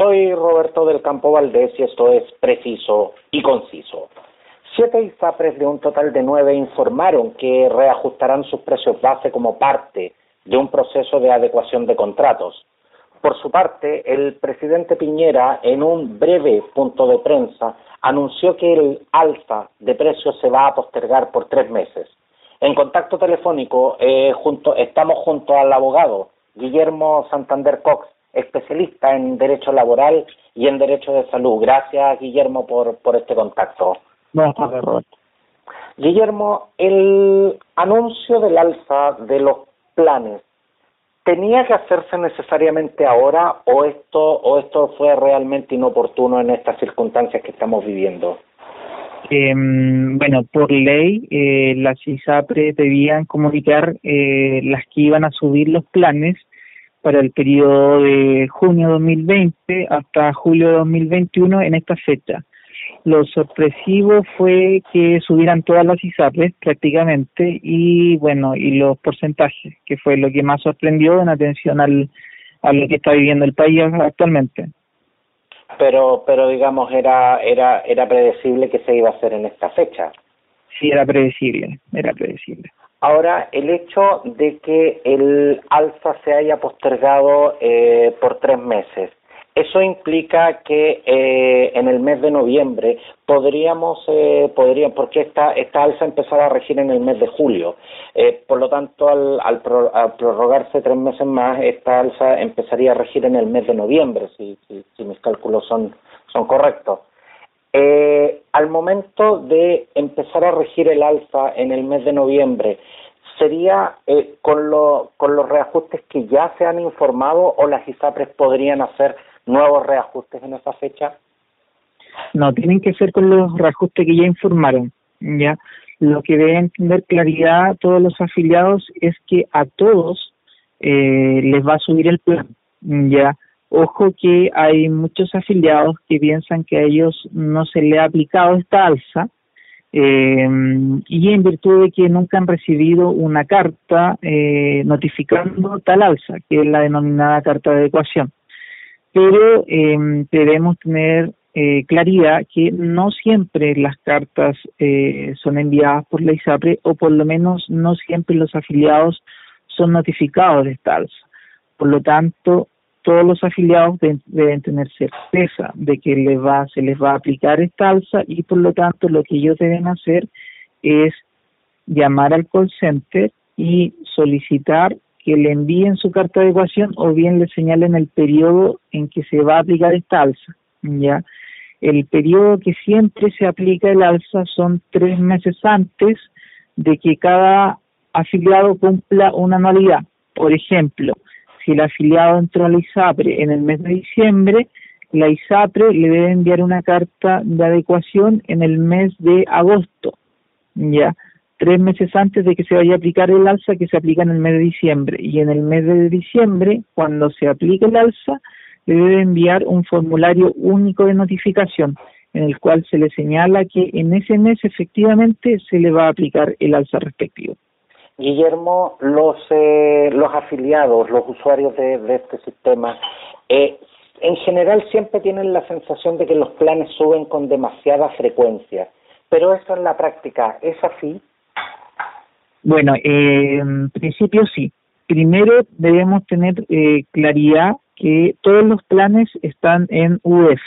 Soy Roberto del Campo Valdés y esto es preciso y conciso. Siete ISAPRES de un total de nueve informaron que reajustarán sus precios base como parte de un proceso de adecuación de contratos. Por su parte, el presidente Piñera, en un breve punto de prensa, anunció que el alza de precios se va a postergar por tres meses. En contacto telefónico eh, junto, estamos junto al abogado Guillermo Santander Cox, especialista en derecho laboral y en derecho de salud. Gracias, Guillermo, por, por este contacto. No, Roberto. Guillermo, el anuncio del alza de los planes, ¿tenía que hacerse necesariamente ahora o esto, o esto fue realmente inoportuno en estas circunstancias que estamos viviendo? Eh, bueno, por ley, eh, las ISAPRE debían comunicar eh, las que iban a subir los planes para el periodo de junio 2020 hasta julio 2021 en esta fecha. Lo sorpresivo fue que subieran todas las ISAPRES prácticamente y bueno, y los porcentajes, que fue lo que más sorprendió en atención al, a lo que está viviendo el país actualmente. Pero, pero digamos, era, era, era predecible que se iba a hacer en esta fecha. Sí, era predecible, era predecible. Ahora, el hecho de que el alza se haya postergado eh, por tres meses, eso implica que eh, en el mes de noviembre podríamos, eh, podría, porque esta, esta alza empezará a regir en el mes de julio. Eh, por lo tanto, al, al, prorrogarse tres meses más, esta alza empezaría a regir en el mes de noviembre, si, si, si mis cálculos son, son correctos. Eh, al momento de empezar a regir el alza en el mes de noviembre, ¿sería eh, con, lo, con los reajustes que ya se han informado o las ISAPRES podrían hacer nuevos reajustes en esa fecha? No, tienen que ser con los reajustes que ya informaron. ya Lo que deben tener claridad todos los afiliados es que a todos eh, les va a subir el plan. ya Ojo que hay muchos afiliados que piensan que a ellos no se le ha aplicado esta alza eh, y en virtud de que nunca han recibido una carta eh, notificando tal alza, que es la denominada carta de adecuación. Pero eh, debemos tener eh, claridad que no siempre las cartas eh, son enviadas por la ISAPRE o por lo menos no siempre los afiliados son notificados de esta alza. Por lo tanto, todos los afiliados deben tener certeza de que les va, se les va a aplicar esta alza y por lo tanto lo que ellos deben hacer es llamar al call center y solicitar que le envíen su carta de ecuación o bien le señalen el periodo en que se va a aplicar esta alza. Ya, el periodo que siempre se aplica el alza son tres meses antes de que cada afiliado cumpla una anualidad. Por ejemplo, si el afiliado entró a la ISAPRE en el mes de diciembre, la ISAPRE le debe enviar una carta de adecuación en el mes de agosto, ya, tres meses antes de que se vaya a aplicar el alza que se aplica en el mes de diciembre. Y en el mes de diciembre, cuando se aplique el alza, le debe enviar un formulario único de notificación en el cual se le señala que en ese mes efectivamente se le va a aplicar el alza respectivo. Guillermo, los, eh, los afiliados, los usuarios de, de este sistema, eh, en general siempre tienen la sensación de que los planes suben con demasiada frecuencia, pero eso en la práctica es así. Bueno, eh, en principio sí. Primero debemos tener eh, claridad que todos los planes están en UF.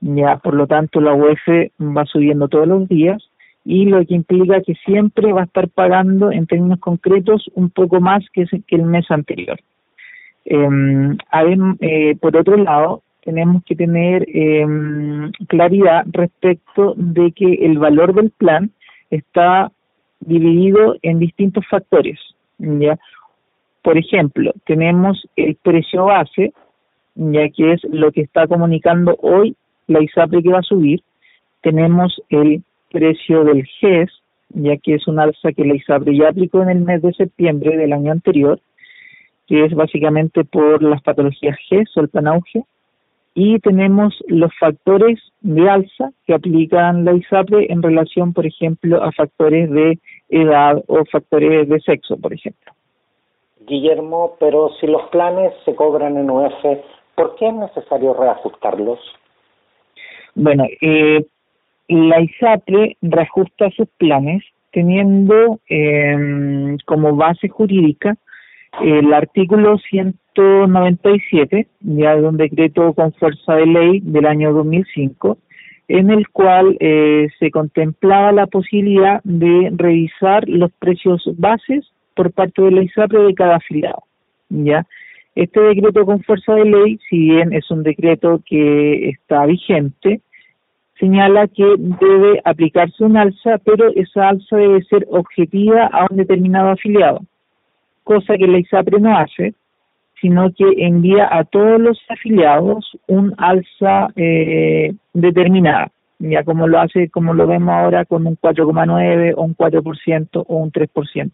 Ya, por lo tanto, la UF va subiendo todos los días y lo que implica que siempre va a estar pagando en términos concretos un poco más que, el mes anterior. Em, eh, por otro lado, tenemos que tener eh, claridad respecto de que el valor del plan está dividido en distintos factores. ¿ya? Por ejemplo, tenemos el precio base, ya que es lo que está comunicando hoy la ISAPRE que va a subir. Tenemos el precio del GES, ya que es un alza que la ISAPRE ya aplicó en el mes de septiembre del año anterior, que es básicamente por las patologías GES o el panauge, y tenemos los factores de alza que aplican la ISAPRE en relación, por ejemplo, a factores de edad o factores de sexo, por ejemplo. Guillermo, pero si los planes se cobran en UF, ¿Por qué es necesario reajustarlos? Bueno, eh, la ISAPRE reajusta sus planes teniendo eh, como base jurídica el artículo 197 ya de un decreto con fuerza de ley del año 2005 en el cual eh, se contemplaba la posibilidad de revisar los precios bases por parte de la ISAPRE de cada afiliado. ¿ya? Este decreto con fuerza de ley, si bien es un decreto que está vigente, señala que debe aplicarse un alza, pero esa alza debe ser objetiva a un determinado afiliado, cosa que la ISAPRE no hace, sino que envía a todos los afiliados un alza eh, determinada, ya como lo hace, como lo vemos ahora con un 4,9 o un 4% o un 3%,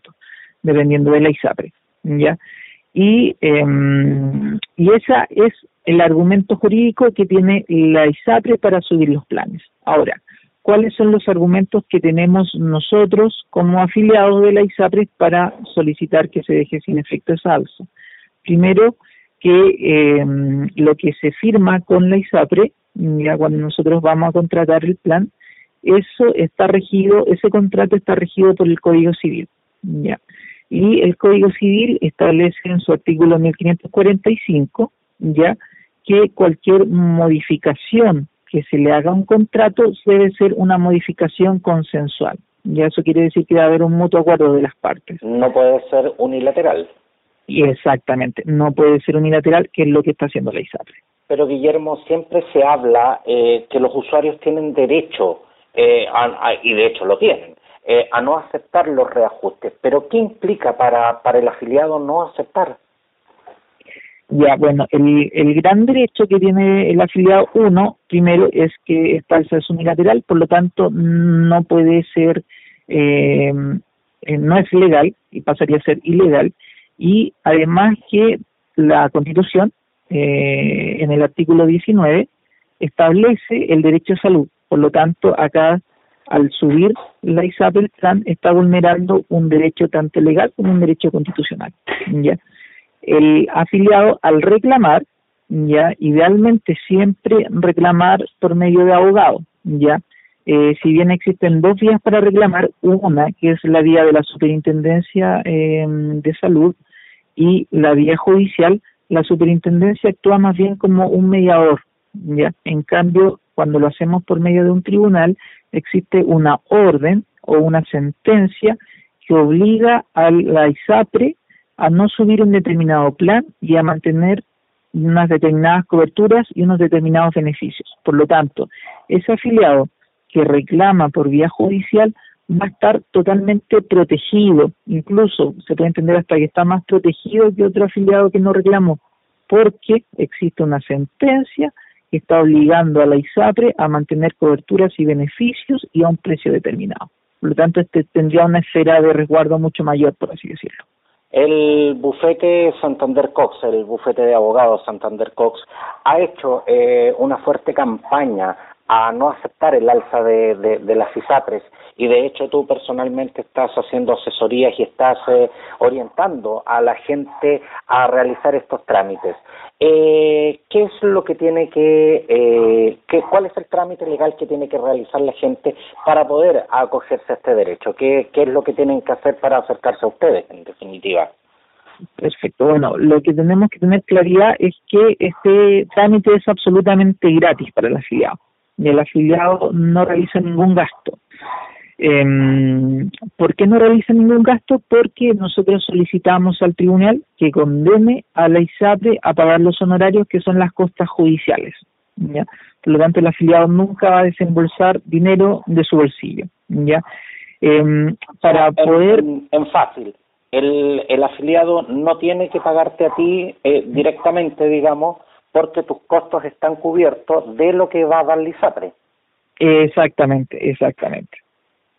dependiendo de la ISAPRE, ya. Y, eh, y esa es el argumento jurídico que tiene la ISAPRE para subir los planes. Ahora, ¿cuáles son los argumentos que tenemos nosotros como afiliados de la ISAPRE para solicitar que se deje sin efecto esa alza? Primero, que eh, lo que se firma con la ISAPRE, ya cuando nosotros vamos a contratar el plan, eso está regido, ese contrato está regido por el Código Civil, ya. Y el Código Civil establece en su artículo 1545, ya, que cualquier modificación que se le haga a un contrato debe ser una modificación consensual. Ya eso quiere decir que debe haber un mutuo acuerdo de las partes. No puede ser unilateral. Y exactamente, no puede ser unilateral, que es lo que está haciendo la ISAPRE. Pero Guillermo, siempre se habla eh, que los usuarios tienen derecho, eh, y de hecho lo tienen, eh, a no aceptar los reajustes. Pero ¿qué implica para, para el afiliado no aceptar? Ya, bueno, el, el gran derecho que tiene el afiliado uno, primero, es que esta alza es unilateral, por lo tanto, no puede ser, eh, no es legal y pasaría a ser ilegal y además que la Constitución, eh, en el artículo 19, establece el derecho a salud. Por lo tanto, acá, al subir la ISAP, el plan está vulnerando un derecho tanto legal como un derecho constitucional. ¿ya? El afiliado, al reclamar, ya idealmente siempre reclamar por medio de abogado, ya eh, si bien existen dos vías para reclamar, una que es la vía de la Superintendencia eh, de Salud, y la vía judicial, la superintendencia actúa más bien como un mediador, ¿ya? En cambio, cuando lo hacemos por medio de un tribunal, existe una orden o una sentencia que obliga a la ISAPRE a no subir un determinado plan y a mantener unas determinadas coberturas y unos determinados beneficios. Por lo tanto, ese afiliado que reclama por vía judicial va a estar totalmente protegido, incluso se puede entender hasta que está más protegido que otro afiliado que no reclamó, porque existe una sentencia está obligando a la ISAPRE a mantener coberturas y beneficios y a un precio determinado. Por lo tanto, este tendría una esfera de resguardo mucho mayor, por así decirlo. El bufete Santander Cox, el bufete de abogados Santander Cox, ha hecho eh, una fuerte campaña a no aceptar el alza de, las ISAPRES y de hecho tú personalmente estás haciendo asesorías y estás eh, orientando a la gente a realizar estos trámites. Eh, ¿Qué es lo que tiene que, eh, cuál es el trámite legal que tiene que realizar la gente para poder acogerse a este derecho? ¿Qué, qué es lo que tienen que hacer para acercarse a ustedes, en definitiva? Perfecto. Bueno, lo que tenemos que tener claridad es que este trámite es absolutamente gratis para el afiliado y el afiliado no realiza ningún gasto. Eh, ¿Por qué no realiza ningún gasto? Porque nosotros solicitamos al tribunal que condene a la ISAPRE a pagar los honorarios que son las costas judiciales. ¿ya? Por lo tanto, el afiliado nunca va a desembolsar dinero de su bolsillo. ¿ya? Eh, para poder... En, fácil, el, el afiliado no tiene que pagarte a ti eh, directamente, digamos, porque tus costos están cubiertos de lo que va a dar ISAPRE. Exactamente, exactamente.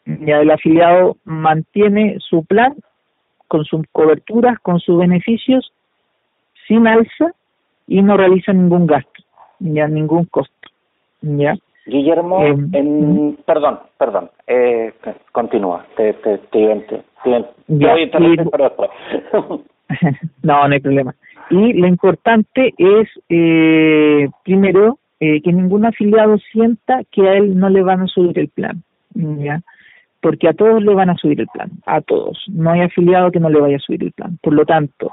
Ya el afiliado mantiene su plan con sus coberturas, con sus beneficios, sin alza y no realiza ningún gasto, ya ningún costo. ¿ya? Guillermo, eh, en, perdón, perdón, eh, continúa, te, te, te, te, te, no, no hay problema. Y lo importante es, eh, primero, eh, que ningún afiliado sienta que a él no le van a subir el plan, ¿ya? Porque a todos le van a subir el plan, a todos. No hay afiliado que no le vaya a subir el plan. Por lo tanto,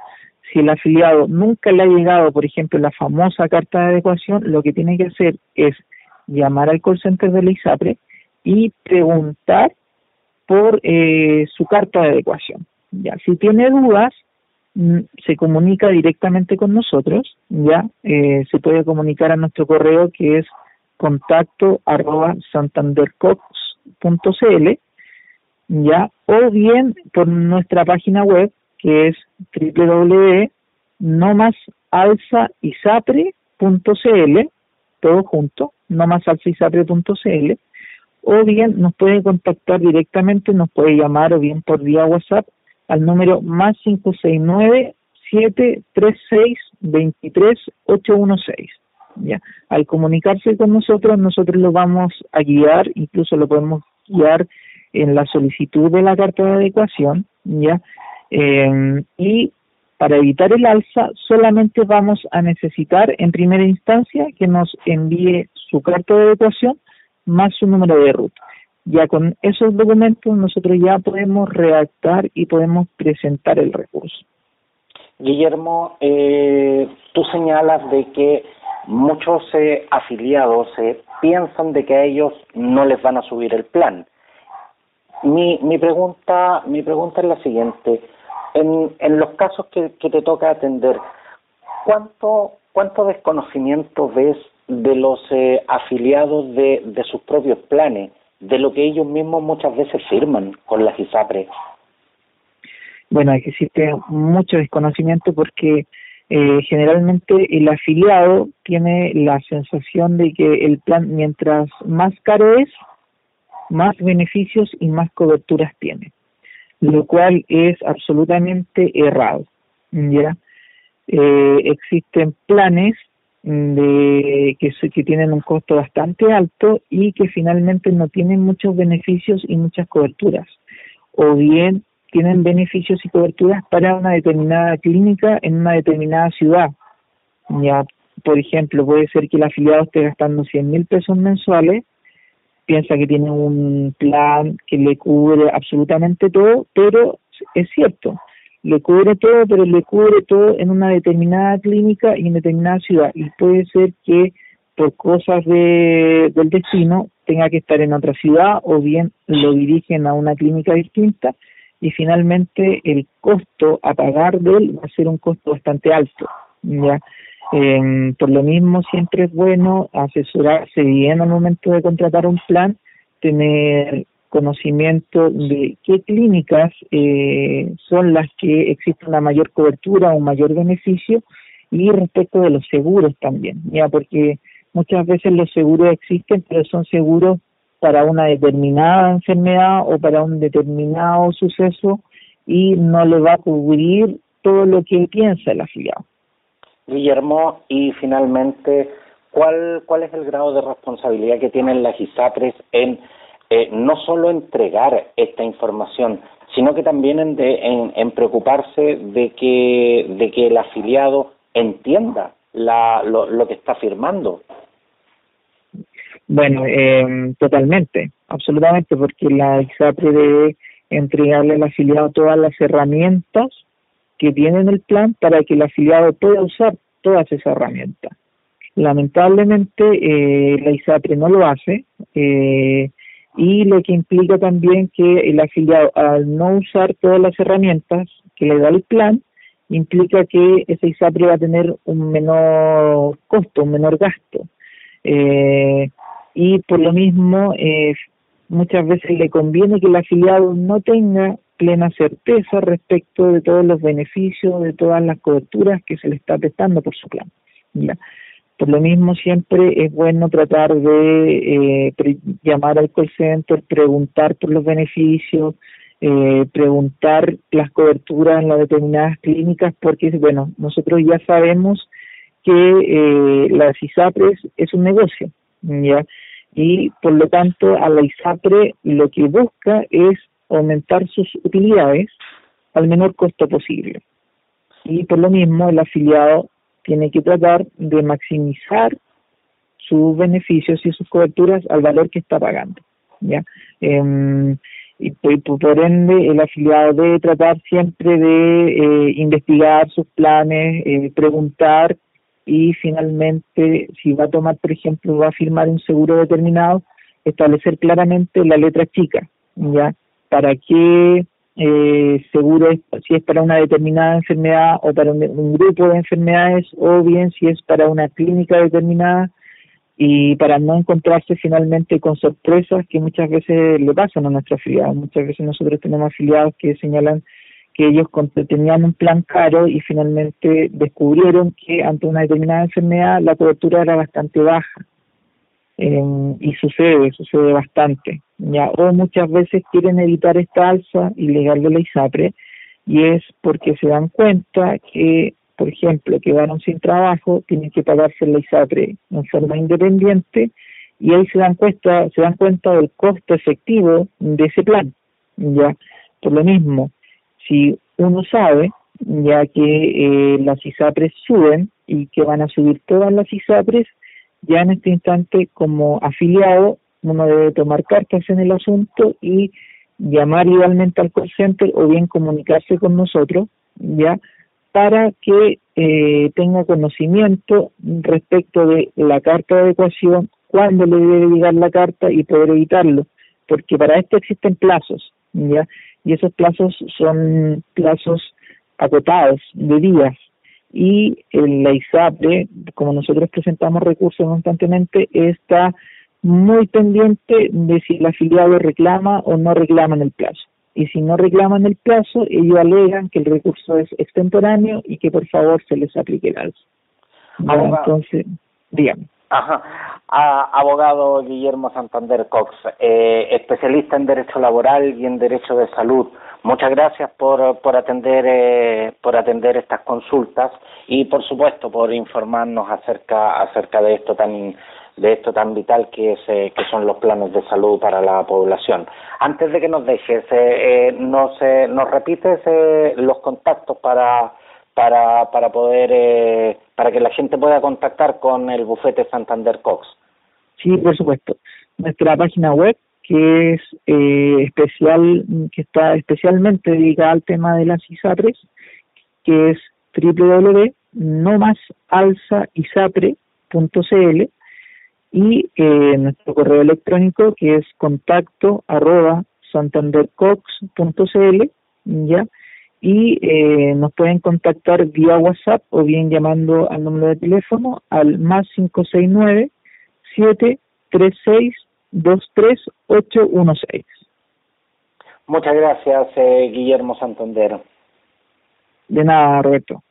si el afiliado nunca le ha llegado, por ejemplo, la famosa carta de adecuación, lo que tiene que hacer es llamar al call center de la ISAPRE y preguntar por eh, su carta de adecuación. Ya, si tiene dudas, se comunica directamente con nosotros, ya eh, se puede comunicar a nuestro correo que es contacto arroba santandercox.cl ya o bien por nuestra página web que es www.nomasalsaisapre.cl todo junto, nomasalsaisapre.cl o bien nos puede contactar directamente, nos puede llamar o bien por vía WhatsApp al número más 569 736 23816. Ya, al comunicarse con nosotros, nosotros lo vamos a guiar, incluso lo podemos guiar en la solicitud de la carta de adecuación, ya, y para evitar el alza solamente vamos a necesitar en primera instancia que nos envíe su carta de adecuación más su número de ruta. Ya con esos documentos nosotros ya podemos redactar y podemos presentar el recurso. Guillermo, eh, tú señalas de que muchos eh, afiliados eh, piensan de que a ellos no les van a subir el plan. Mi, mi pregunta mi pregunta es la siguiente: en, en los casos que, que te toca atender, ¿cuánto cuánto desconocimiento ves de los eh, afiliados de, de sus propios planes, de lo que ellos mismos muchas veces firman con las ISAPRE. Bueno, existe mucho desconocimiento porque eh, generalmente el afiliado tiene la sensación de que el plan, mientras más caro es, más beneficios y más coberturas tiene, lo cual es absolutamente errado. ¿ya? Eh, existen planes de que, tienen un costo bastante alto y que finalmente no tienen muchos beneficios y muchas coberturas. O bien tienen beneficios y coberturas para una determinada clínica en una determinada ciudad. Ya por ejemplo puede ser que el afiliado esté gastando 100 mil pesos mensuales piensa que tiene un plan que le cubre absolutamente todo pero es cierto le cubre todo, pero le cubre todo en una determinada clínica y en determinada ciudad. Y puede ser que por cosas de, del destino tenga que estar en otra ciudad o bien lo dirigen a una clínica distinta y finalmente el costo a pagar de él va a ser un costo bastante alto. ya eh, Por lo mismo siempre es bueno asesorarse bien al momento de contratar un plan, tener conocimiento de qué clínicas eh, son las que existe una mayor cobertura, un mayor beneficio y respecto de los seguros también, ya porque muchas veces los seguros existen, pero son seguros para una determinada enfermedad o para un determinado suceso y no le va a cubrir todo lo que piensa el afiliado. Guillermo, y finalmente, ¿cuál, cuál es el grado de responsabilidad que tienen las ISAPRES en eh, no solo entregar esta información, sino que también en, en, preocuparse de que, de que el afiliado entienda la, lo, lo que está firmando. Bueno, eh, totalmente, absolutamente, porque la ISAPRE debe entregarle al afiliado todas las herramientas que tiene en el plan para que el afiliado pueda usar todas esas herramientas. Lamentablemente, eh, la ISAPRE no lo hace. Eh, y lo que implica también que el afiliado al no usar todas las herramientas que le da el plan implica que ese ISAPRE va a tener un menor costo, un menor gasto. Eh, y por lo mismo, eh, muchas veces le conviene que el afiliado no tenga plena certeza respecto de todos los beneficios, de todas las coberturas que se le está prestando por su plan. ¿ya? Por lo mismo, siempre es bueno tratar de eh, llamar al call center, preguntar por los beneficios, eh, preguntar las coberturas en las determinadas clínicas, porque, bueno, nosotros ya sabemos que eh, las ISAPRES es un negocio, ¿ya? Y por lo tanto, a la ISAPRE lo que busca es aumentar sus utilidades al menor costo posible. y por lo mismo el afiliado tiene que tratar de maximizar sus beneficios y sus coberturas al valor que está pagando. ¿ya? Eh, y, por ende el afiliado debe tratar siempre de eh, investigar sus planes, eh, preguntar y finalmente si va a tomar, por ejemplo, va a firmar un seguro determinado, establecer claramente la letra chica, ¿ya? Para qué eh, seguro es, si es para una determinada enfermedad o para un grupo de enfermedades o bien si es para una clínica determinada y para no encontrarse finalmente con sorpresas que muchas veces le pasan a nuestros afiliados. Muchas veces nosotros tenemos afiliados que señalan que ellos tenían un plan caro y finalmente descubrieron que ante una determinada enfermedad la cobertura era bastante baja. Eh, y sucede, sucede bastante. ¿Ya? O muchas veces quieren evitar esta alza ilegal de la ISAPRE y es porque se dan cuenta que por ejemplo, quedaron sin trabajo, tienen que pagarse la ISAPRE en forma independiente y ahí se dan cuenta, se dan cuenta del costo efectivo de ese plan. Ya, por lo mismo, si uno sabe ya que eh, las ISAPRES suben y que van a subir todas las ISAPRES, ya en este instante como afiliado uno debe tomar cartas en el asunto y llamar igualmente al call center o bien comunicarse con nosotros, ya para que eh, tenga conocimiento respecto de la carta de adecuación, cuándo le debe llegar la carta y poder evitarlo, porque para esto existen plazos, ¿ya? Y esos plazos son plazos acotados de días. Y la ISAPRE, como nosotros presentamos recursos constantemente, está muy pendiente de si el afiliado reclama o no reclama en el plazo y si no reclaman el plazo, ellos alegan que el recurso es extemporáneo y que por favor se les aplique el alza. Entonces, dígame. Ajá. abogado Guillermo Santander Cox, eh, especialista en derecho laboral y en derecho de salud. Muchas gracias por, por atender eh, por atender estas consultas y por supuesto por informarnos acerca acerca de esto tan de esto tan vital que, es, eh, que son los planes de salud para la población. Antes de que nos dejes, eh, eh nos, nos repites eh, los contactos para, para, para poder, para que la gente pueda contactar con el bufete Santander Cox. Sí, por supuesto. Nuestra página web que es especial, que está especialmente dedicada al tema de las ISAPRES, que es www.nomasalsaisapre.cl y eh, nuestro correo electrónico que es contacto arroba santandercox.cl ya y eh, nos pueden contactar vía WhatsApp o bien llamando al número de teléfono al más 569 736 23816. Muchas gracias, eh, Guillermo Santander. De nada, Roberto.